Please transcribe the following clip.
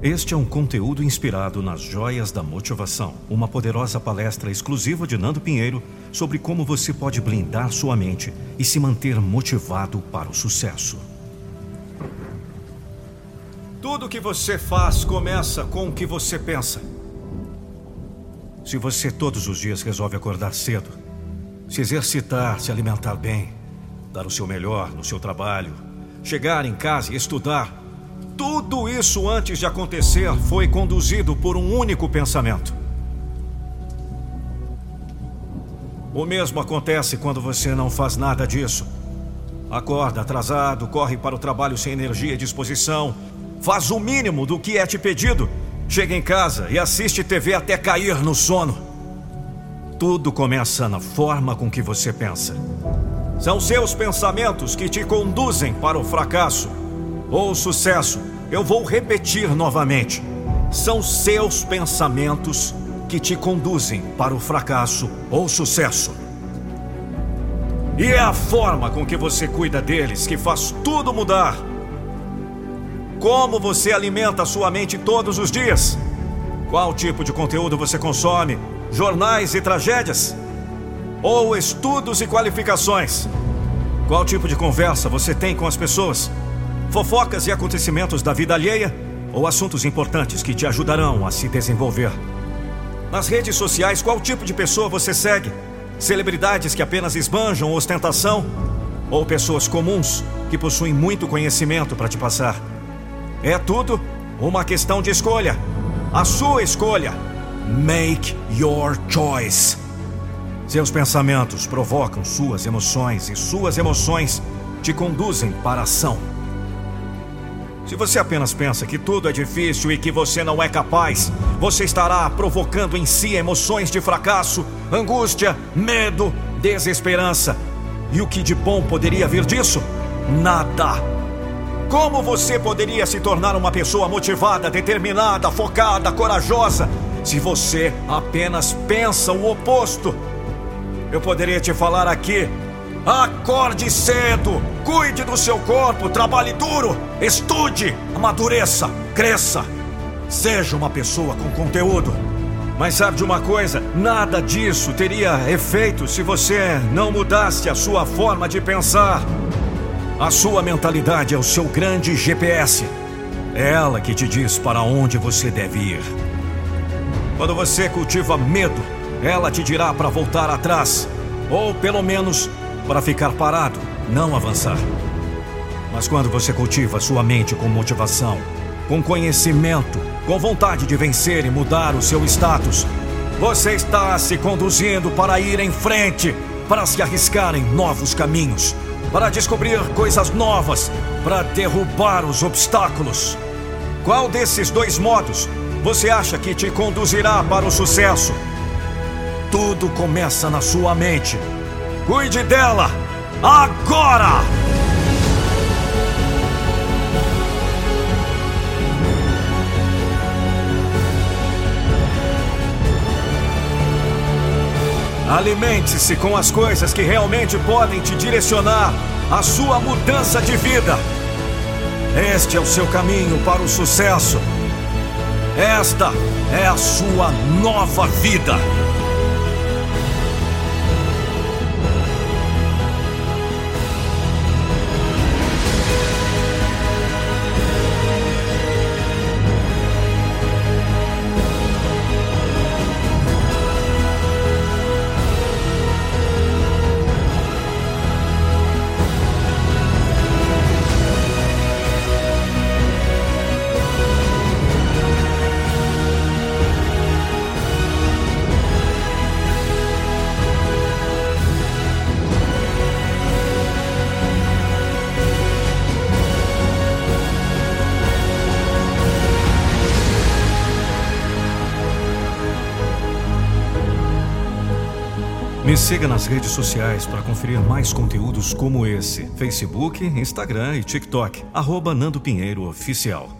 Este é um conteúdo inspirado nas Joias da Motivação, uma poderosa palestra exclusiva de Nando Pinheiro sobre como você pode blindar sua mente e se manter motivado para o sucesso. Tudo que você faz começa com o que você pensa. Se você todos os dias resolve acordar cedo, se exercitar, se alimentar bem, dar o seu melhor no seu trabalho, chegar em casa e estudar, tudo isso antes de acontecer foi conduzido por um único pensamento. O mesmo acontece quando você não faz nada disso. Acorda atrasado, corre para o trabalho sem energia e disposição, faz o mínimo do que é te pedido, chega em casa e assiste TV até cair no sono. Tudo começa na forma com que você pensa. São seus pensamentos que te conduzem para o fracasso ou sucesso, eu vou repetir novamente. São seus pensamentos que te conduzem para o fracasso ou sucesso. E é a forma com que você cuida deles que faz tudo mudar. Como você alimenta a sua mente todos os dias? Qual tipo de conteúdo você consome? Jornais e tragédias? Ou estudos e qualificações? Qual tipo de conversa você tem com as pessoas? Fofocas e acontecimentos da vida alheia ou assuntos importantes que te ajudarão a se desenvolver. Nas redes sociais, qual tipo de pessoa você segue? Celebridades que apenas esbanjam ostentação ou pessoas comuns que possuem muito conhecimento para te passar? É tudo uma questão de escolha. A sua escolha. Make your choice. Seus pensamentos provocam suas emoções e suas emoções te conduzem para a ação. Se você apenas pensa que tudo é difícil e que você não é capaz, você estará provocando em si emoções de fracasso, angústia, medo, desesperança. E o que de bom poderia vir disso? Nada. Como você poderia se tornar uma pessoa motivada, determinada, focada, corajosa, se você apenas pensa o oposto? Eu poderia te falar aqui Acorde cedo, cuide do seu corpo, trabalhe duro, estude, amadureça, cresça. Seja uma pessoa com conteúdo. Mas sabe de uma coisa? Nada disso teria efeito se você não mudasse a sua forma de pensar. A sua mentalidade é o seu grande GPS. É ela que te diz para onde você deve ir. Quando você cultiva medo, ela te dirá para voltar atrás, ou pelo menos para ficar parado, não avançar. Mas quando você cultiva sua mente com motivação, com conhecimento, com vontade de vencer e mudar o seu status, você está se conduzindo para ir em frente, para se arriscar em novos caminhos, para descobrir coisas novas, para derrubar os obstáculos. Qual desses dois modos você acha que te conduzirá para o sucesso? Tudo começa na sua mente. Cuide dela agora! Alimente-se com as coisas que realmente podem te direcionar à sua mudança de vida. Este é o seu caminho para o sucesso. Esta é a sua nova vida. Siga nas redes sociais para conferir mais conteúdos como esse: Facebook, Instagram e TikTok. Arroba Nando Pinheiro Oficial.